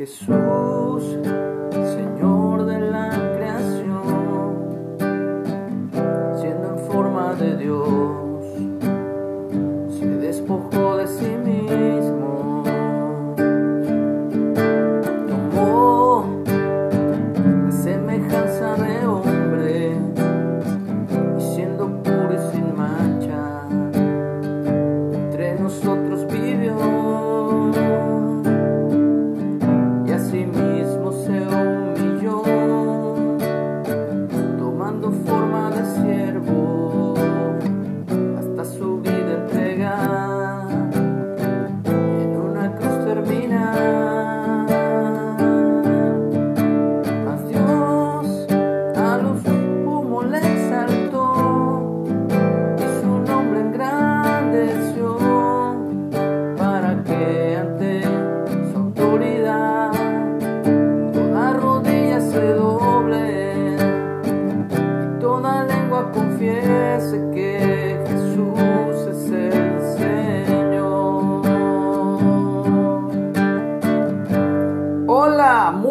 Jesús,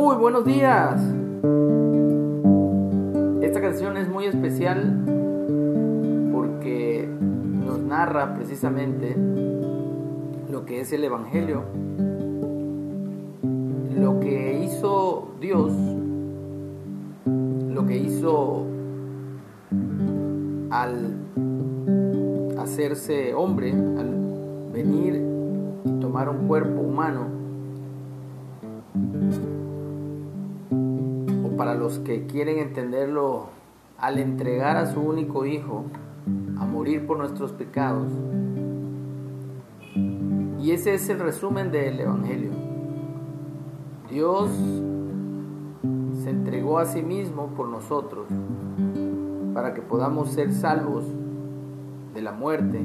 muy buenos días. Esta canción es muy especial porque nos narra precisamente lo que es el Evangelio, lo que hizo Dios, lo que hizo al hacerse hombre, al venir y tomar un cuerpo humano, para los que quieren entenderlo, al entregar a su único hijo a morir por nuestros pecados, y ese es el resumen del Evangelio. Dios se entregó a sí mismo por nosotros para que podamos ser salvos de la muerte,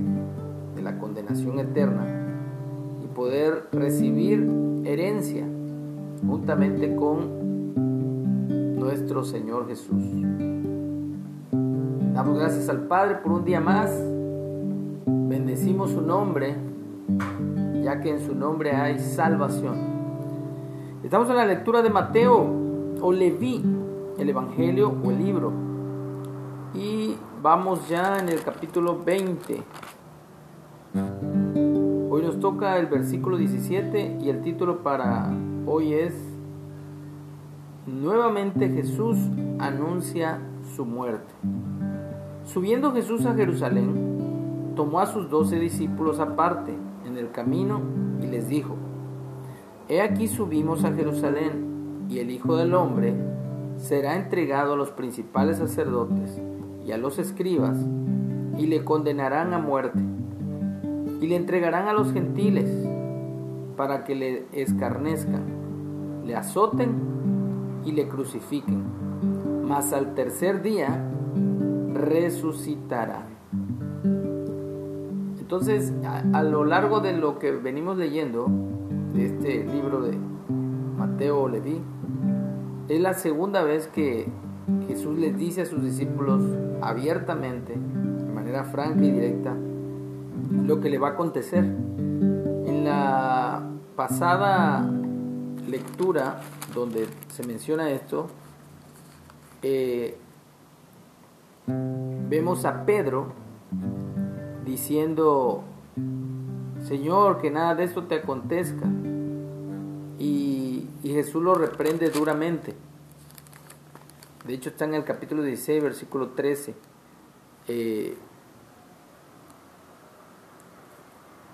de la condenación eterna y poder recibir herencia juntamente con Señor Jesús. Damos gracias al Padre por un día más. Bendecimos su nombre ya que en su nombre hay salvación. Estamos en la lectura de Mateo o Leví, el Evangelio o el libro. Y vamos ya en el capítulo 20. Hoy nos toca el versículo 17 y el título para hoy es Nuevamente Jesús anuncia su muerte. Subiendo Jesús a Jerusalén, tomó a sus doce discípulos aparte en el camino y les dijo, He aquí subimos a Jerusalén y el Hijo del Hombre será entregado a los principales sacerdotes y a los escribas y le condenarán a muerte y le entregarán a los gentiles para que le escarnezcan, le azoten y le crucifiquen, mas al tercer día resucitará. Entonces, a, a, lo largo de lo que venimos leyendo, de este libro de Mateo Leví, es la segunda vez que Jesús les dice a sus discípulos abiertamente, de manera franca y directa, lo que le va a acontecer. En la pasada lectura donde se menciona esto, eh, vemos a Pedro diciendo, Señor, que nada de esto te acontezca. Y, Jesús lo reprende duramente. De hecho está en el capítulo 16, versículo 13. Eh,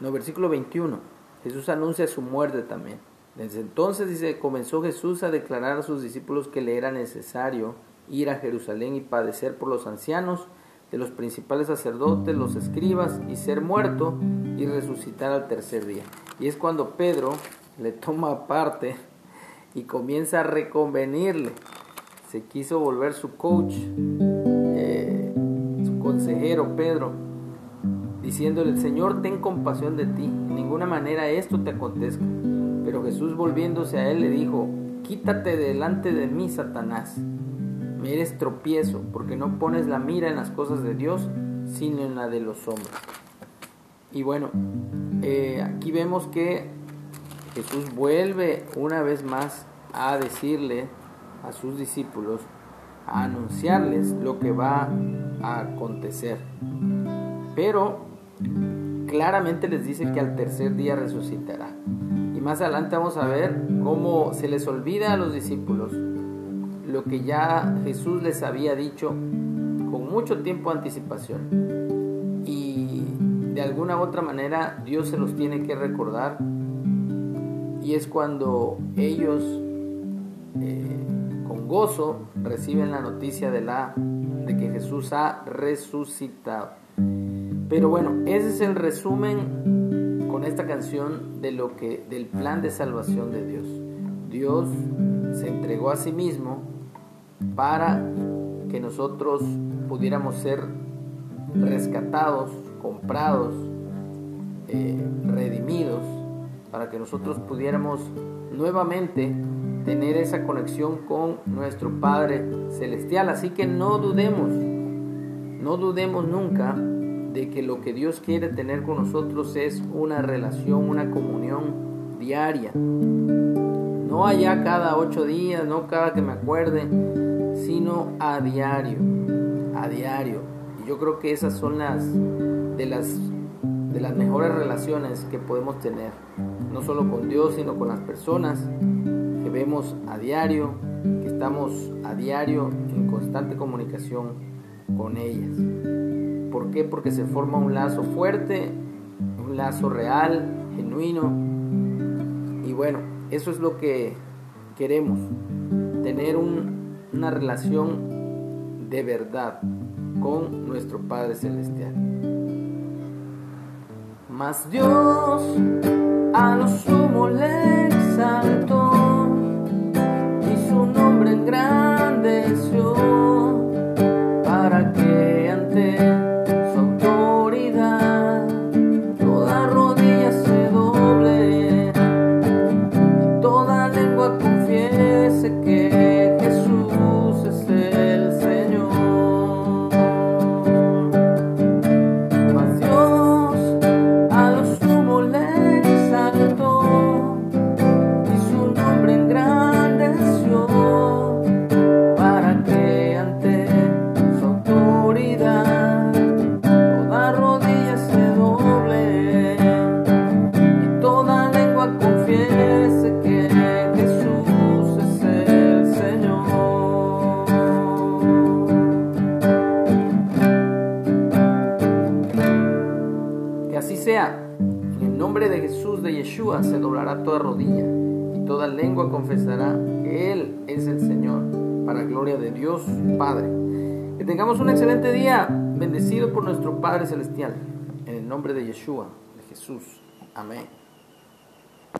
no, versículo 21. Jesús anuncia su muerte también. Desde entonces comenzó Jesús a declarar a sus discípulos que le era necesario ir a Jerusalén y padecer por los ancianos, de los principales sacerdotes, los escribas, y ser muerto y resucitar al tercer día. Y es cuando Pedro le toma parte y comienza a reconvenirle. Se quiso volver su coach, eh, su consejero Pedro, diciéndole, Señor, ten compasión de ti, en ninguna manera esto te acontezca. Pero Jesús volviéndose a él le dijo, quítate delante de mí, Satanás me eres tropiezo, porque no pones la mira en las cosas de Dios, sino en la de los hombres. Y bueno, eh, aquí vemos que Jesús vuelve una vez más a decirle a sus discípulos, a anunciarles lo que va a acontecer. Pero claramente les dice que al tercer día resucitará. Más adelante vamos a ver cómo se les olvida a los discípulos lo que ya Jesús les había dicho con mucho tiempo de anticipación. Y de alguna u otra manera Dios se los tiene que recordar. Y es cuando ellos eh, con gozo reciben la noticia de, la, de que Jesús ha resucitado. Pero bueno, ese es el resumen con esta canción de lo que del plan de salvación de Dios. Dios se entregó a sí mismo para que nosotros pudiéramos ser rescatados, comprados, eh, redimidos, para que nosotros pudiéramos nuevamente tener esa conexión con nuestro Padre Celestial. Así que no dudemos, no dudemos nunca de que lo que Dios quiere tener con nosotros es una relación, una comunión diaria. No allá cada ocho días, no cada que me acuerde, sino a diario, a diario. Y yo creo que esas son las de las de las mejores relaciones que podemos tener, no solo con Dios, sino con las personas que vemos a diario, que estamos a diario en constante comunicación con ellas. ¿Por qué? Porque se forma un lazo fuerte, un lazo real, genuino. Y bueno, eso es lo que queremos, tener una relación de verdad con nuestro Padre Celestial. Mas Dios a lo sumo le se doblará toda rodilla y toda lengua confesará que Él es el Señor, para gloria de Dios Padre. Que tengamos un excelente día, bendecido por nuestro Padre Celestial, en el nombre de Yeshua, de Jesús. Amén.